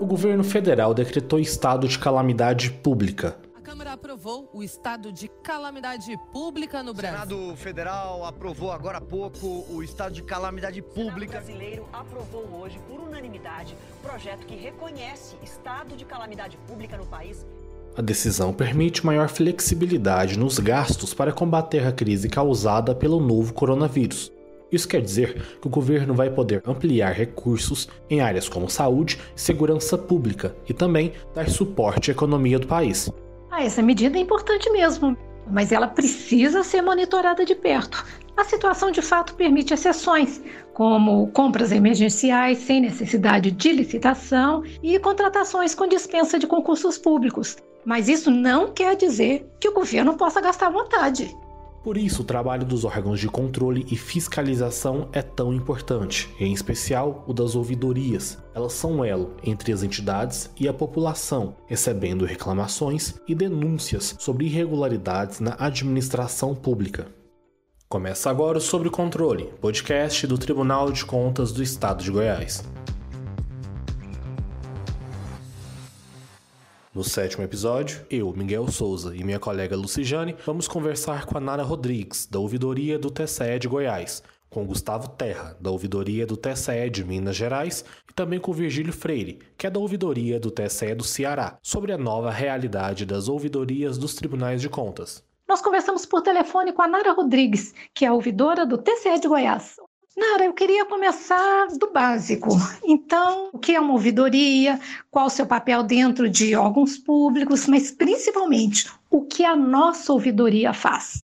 O governo federal decretou estado de calamidade pública. A Câmara aprovou o estado de calamidade pública no Brasil. O Senado Federal aprovou agora há pouco o estado de calamidade pública. O brasileiro aprovou hoje, por unanimidade, projeto que reconhece estado de calamidade pública no país. A decisão permite maior flexibilidade nos gastos para combater a crise causada pelo novo coronavírus. Isso quer dizer que o governo vai poder ampliar recursos em áreas como saúde segurança pública e também dar suporte à economia do país. Ah, essa medida é importante mesmo, mas ela precisa ser monitorada de perto. A situação de fato permite exceções, como compras emergenciais sem necessidade de licitação e contratações com dispensa de concursos públicos. Mas isso não quer dizer que o governo possa gastar à vontade. Por isso, o trabalho dos órgãos de controle e fiscalização é tão importante, em especial o das ouvidorias. Elas são um elo entre as entidades e a população, recebendo reclamações e denúncias sobre irregularidades na administração pública. Começa agora o Sobre Controle, podcast do Tribunal de Contas do Estado de Goiás. No sétimo episódio, eu, Miguel Souza e minha colega Lucijane vamos conversar com a Nara Rodrigues, da Ouvidoria do TCE de Goiás, com Gustavo Terra, da Ouvidoria do TCE de Minas Gerais, e também com Virgílio Freire, que é da Ouvidoria do TCE do Ceará, sobre a nova realidade das ouvidorias dos tribunais de contas. Nós conversamos por telefone com a Nara Rodrigues, que é ouvidora do TCE de Goiás. Nara, eu queria começar do básico. Então, o que é uma ouvidoria? Qual o seu papel dentro de órgãos públicos? Mas, principalmente, o que a nossa ouvidoria faz?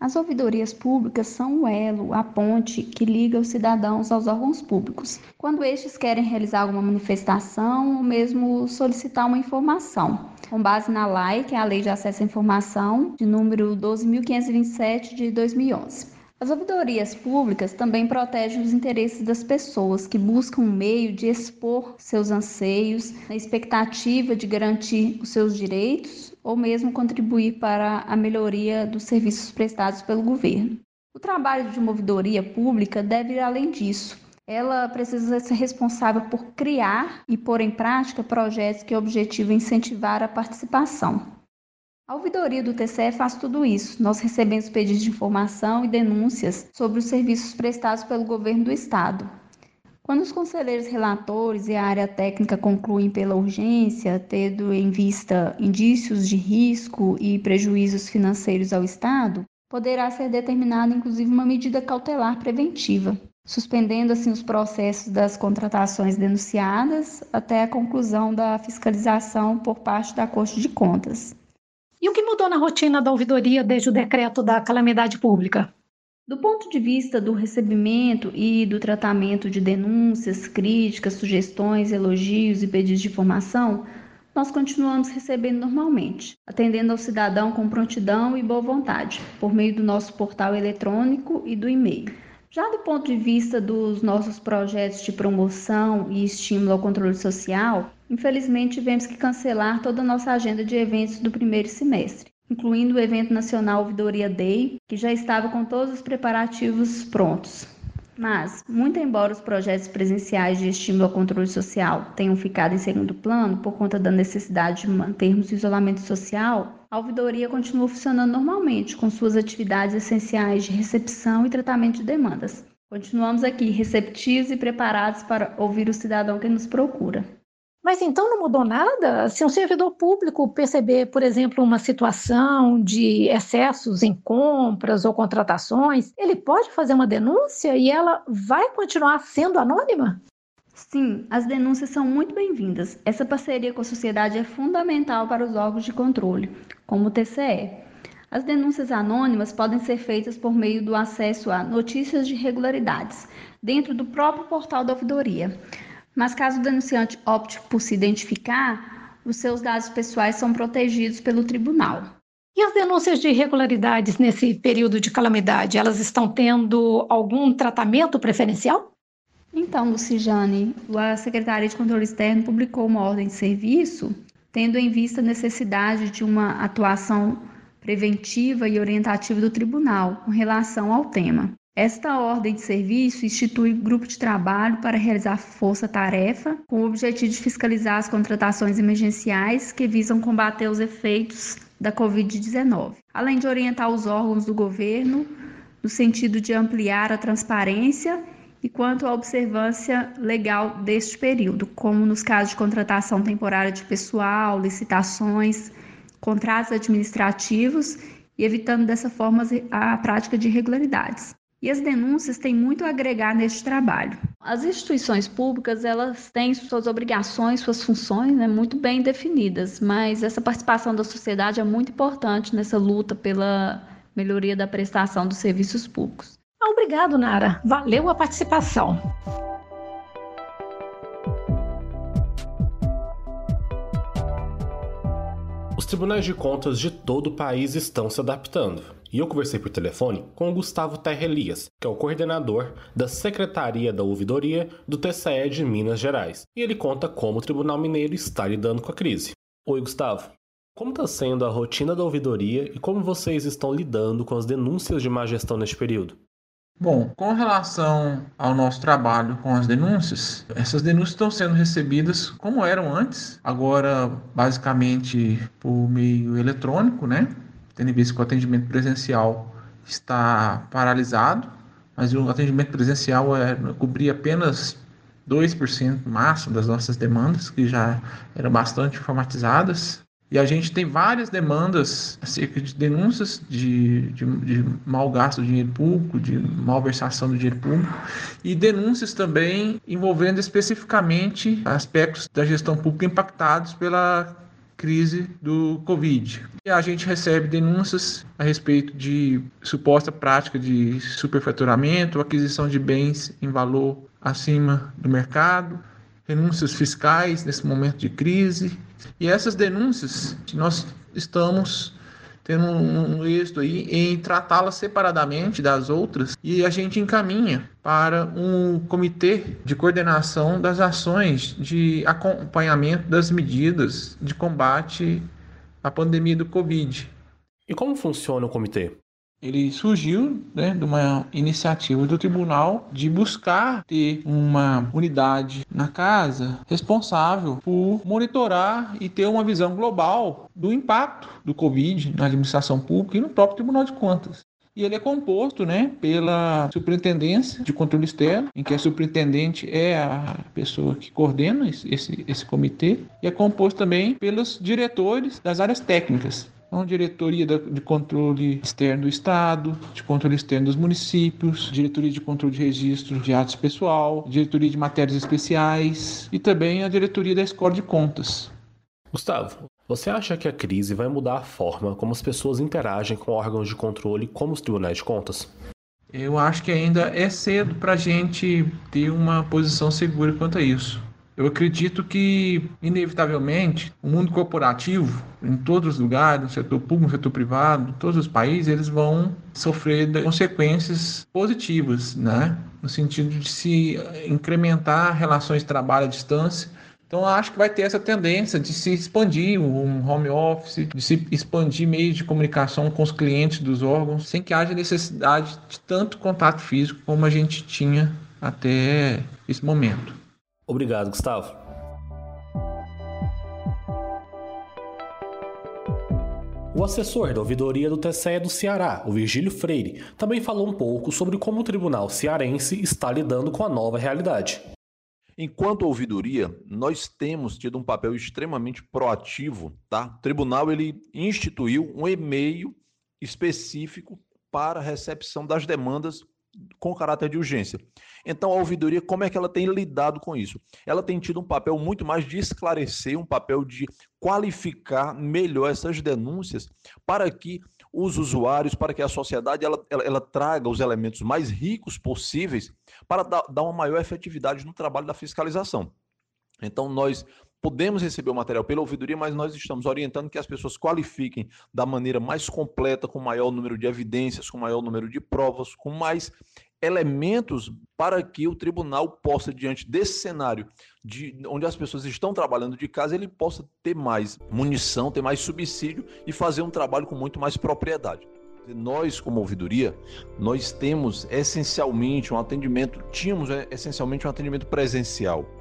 As ouvidorias públicas são o elo, a ponte que liga os cidadãos aos órgãos públicos, quando estes querem realizar alguma manifestação ou mesmo solicitar uma informação. Com base na LAI, que é a Lei de Acesso à Informação, de número 12.527 de 2011. As ouvidorias públicas também protegem os interesses das pessoas que buscam um meio de expor seus anseios, na expectativa de garantir os seus direitos ou mesmo contribuir para a melhoria dos serviços prestados pelo governo. O trabalho de uma ouvidoria pública deve ir além disso. Ela precisa ser responsável por criar e pôr em prática projetos que objetivam incentivar a participação. A ouvidoria do TCE faz tudo isso. Nós recebemos pedidos de informação e denúncias sobre os serviços prestados pelo governo do estado. Quando os conselheiros relatores e a área técnica concluem pela urgência, tendo em vista indícios de risco e prejuízos financeiros ao Estado, poderá ser determinada inclusive uma medida cautelar preventiva, suspendendo assim os processos das contratações denunciadas até a conclusão da fiscalização por parte da Corte de Contas. E o que mudou na rotina da ouvidoria desde o decreto da calamidade pública? Do ponto de vista do recebimento e do tratamento de denúncias, críticas, sugestões, elogios e pedidos de informação, nós continuamos recebendo normalmente, atendendo ao cidadão com prontidão e boa vontade, por meio do nosso portal eletrônico e do e-mail. Já do ponto de vista dos nossos projetos de promoção e estímulo ao controle social, infelizmente tivemos que cancelar toda a nossa agenda de eventos do primeiro semestre, incluindo o evento nacional Ouvidoria Day, que já estava com todos os preparativos prontos. Mas, muito embora os projetos presenciais de estímulo ao controle social tenham ficado em segundo plano por conta da necessidade de mantermos o isolamento social, a ouvidoria continua funcionando normalmente com suas atividades essenciais de recepção e tratamento de demandas. Continuamos aqui receptivos e preparados para ouvir o cidadão que nos procura. Mas então não mudou nada? Se um servidor público perceber, por exemplo, uma situação de excessos em compras ou contratações, ele pode fazer uma denúncia e ela vai continuar sendo anônima? Sim, as denúncias são muito bem-vindas. Essa parceria com a sociedade é fundamental para os órgãos de controle, como o TCE. As denúncias anônimas podem ser feitas por meio do acesso a notícias de irregularidades dentro do próprio portal da ouvidoria. Mas caso o denunciante opte por se identificar, os seus dados pessoais são protegidos pelo tribunal. E as denúncias de irregularidades nesse período de calamidade, elas estão tendo algum tratamento preferencial? Então, Lucijane, a Secretaria de Controle Externo publicou uma ordem de serviço tendo em vista a necessidade de uma atuação preventiva e orientativa do tribunal com relação ao tema. Esta ordem de serviço institui grupo de trabalho para realizar força-tarefa, com o objetivo de fiscalizar as contratações emergenciais que visam combater os efeitos da Covid-19, além de orientar os órgãos do governo no sentido de ampliar a transparência e quanto à observância legal deste período, como nos casos de contratação temporária de pessoal, licitações, contratos administrativos e evitando dessa forma a prática de irregularidades. E as denúncias têm muito a agregar neste trabalho. As instituições públicas, elas têm suas obrigações, suas funções né, muito bem definidas, mas essa participação da sociedade é muito importante nessa luta pela melhoria da prestação dos serviços públicos. Obrigado, Nara. Valeu a participação. Tribunais de contas de todo o país estão se adaptando. E eu conversei por telefone com o Gustavo Terra Elias, que é o coordenador da Secretaria da Ouvidoria do TCE de Minas Gerais. E ele conta como o Tribunal Mineiro está lidando com a crise. Oi, Gustavo. Como está sendo a rotina da ouvidoria e como vocês estão lidando com as denúncias de má gestão neste período? Bom, com relação ao nosso trabalho com as denúncias, essas denúncias estão sendo recebidas como eram antes, agora basicamente por meio eletrônico, né? Tendo visto que o atendimento presencial está paralisado, mas o atendimento presencial é, cobria apenas 2% máximo das nossas demandas, que já eram bastante informatizadas. E a gente tem várias demandas acerca de denúncias de, de, de mau gasto do dinheiro público, de malversação do dinheiro público, e denúncias também envolvendo especificamente aspectos da gestão pública impactados pela crise do Covid. E a gente recebe denúncias a respeito de suposta prática de superfaturamento, aquisição de bens em valor acima do mercado, renúncias fiscais nesse momento de crise. E essas denúncias, nós estamos tendo um êxito aí em tratá-las separadamente das outras e a gente encaminha para um comitê de coordenação das ações de acompanhamento das medidas de combate à pandemia do Covid. E como funciona o comitê? Ele surgiu né, de uma iniciativa do tribunal de buscar ter uma unidade na casa responsável por monitorar e ter uma visão global do impacto do Covid na administração pública e no próprio Tribunal de Contas. E ele é composto né, pela Superintendência de Controle Externo, em que a superintendente é a pessoa que coordena esse, esse comitê, e é composto também pelos diretores das áreas técnicas, então, diretoria de controle externo do Estado, de controle externo dos municípios, diretoria de controle de registro de atos pessoal, diretoria de matérias especiais e também a diretoria da Escola de Contas. Gustavo, você acha que a crise vai mudar a forma como as pessoas interagem com órgãos de controle como os tribunais de contas? Eu acho que ainda é cedo para a gente ter uma posição segura quanto a isso. Eu acredito que, inevitavelmente, o mundo corporativo, em todos os lugares, no setor público, no setor privado, em todos os países, eles vão sofrer consequências positivas, né? no sentido de se incrementar relações de trabalho à distância. Então, acho que vai ter essa tendência de se expandir um home office, de se expandir meios de comunicação com os clientes dos órgãos, sem que haja necessidade de tanto contato físico como a gente tinha até esse momento. Obrigado, Gustavo. O assessor da ouvidoria do TCE do Ceará, o Virgílio Freire, também falou um pouco sobre como o tribunal cearense está lidando com a nova realidade. Enquanto ouvidoria, nós temos tido um papel extremamente proativo, tá? O tribunal ele instituiu um e-mail específico para recepção das demandas com caráter de urgência. Então, a ouvidoria, como é que ela tem lidado com isso? Ela tem tido um papel muito mais de esclarecer, um papel de qualificar melhor essas denúncias para que os usuários, para que a sociedade ela, ela, ela traga os elementos mais ricos possíveis para dar, dar uma maior efetividade no trabalho da fiscalização. Então, nós podemos receber o material pela ouvidoria, mas nós estamos orientando que as pessoas qualifiquem da maneira mais completa, com maior número de evidências, com maior número de provas, com mais elementos para que o tribunal possa, diante desse cenário de onde as pessoas estão trabalhando de casa, ele possa ter mais munição, ter mais subsídio e fazer um trabalho com muito mais propriedade. Nós, como ouvidoria, nós temos essencialmente um atendimento, tínhamos é, essencialmente um atendimento presencial.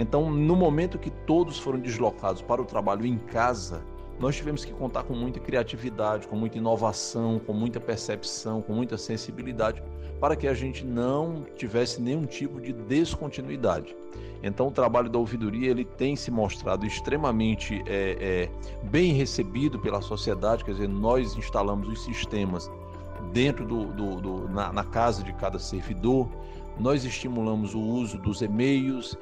Então, no momento que todos foram deslocados para o trabalho em casa, nós tivemos que contar com muita criatividade, com muita inovação, com muita percepção, com muita sensibilidade, para que a gente não tivesse nenhum tipo de descontinuidade. Então, o trabalho da ouvidoria ele tem se mostrado extremamente é, é, bem recebido pela sociedade, quer dizer, nós instalamos os sistemas dentro do, do, do na, na, casa de cada servidor, nós estimulamos o uso dos e-mails,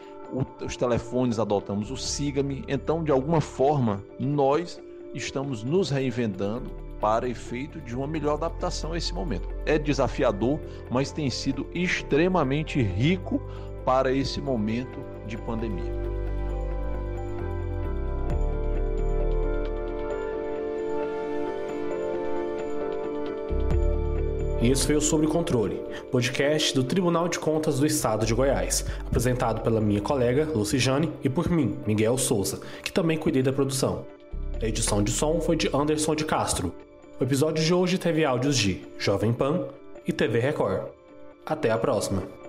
os telefones adotamos o Siga-me, então, de alguma forma, nós estamos nos reinventando para efeito de uma melhor adaptação a esse momento. É desafiador, mas tem sido extremamente rico para esse momento de pandemia. Esse foi o Sobre Controle, podcast do Tribunal de Contas do Estado de Goiás, apresentado pela minha colega Lucijane e por mim, Miguel Souza, que também cuidei da produção. A edição de som foi de Anderson de Castro. O episódio de hoje teve áudios de Jovem Pan e TV Record. Até a próxima!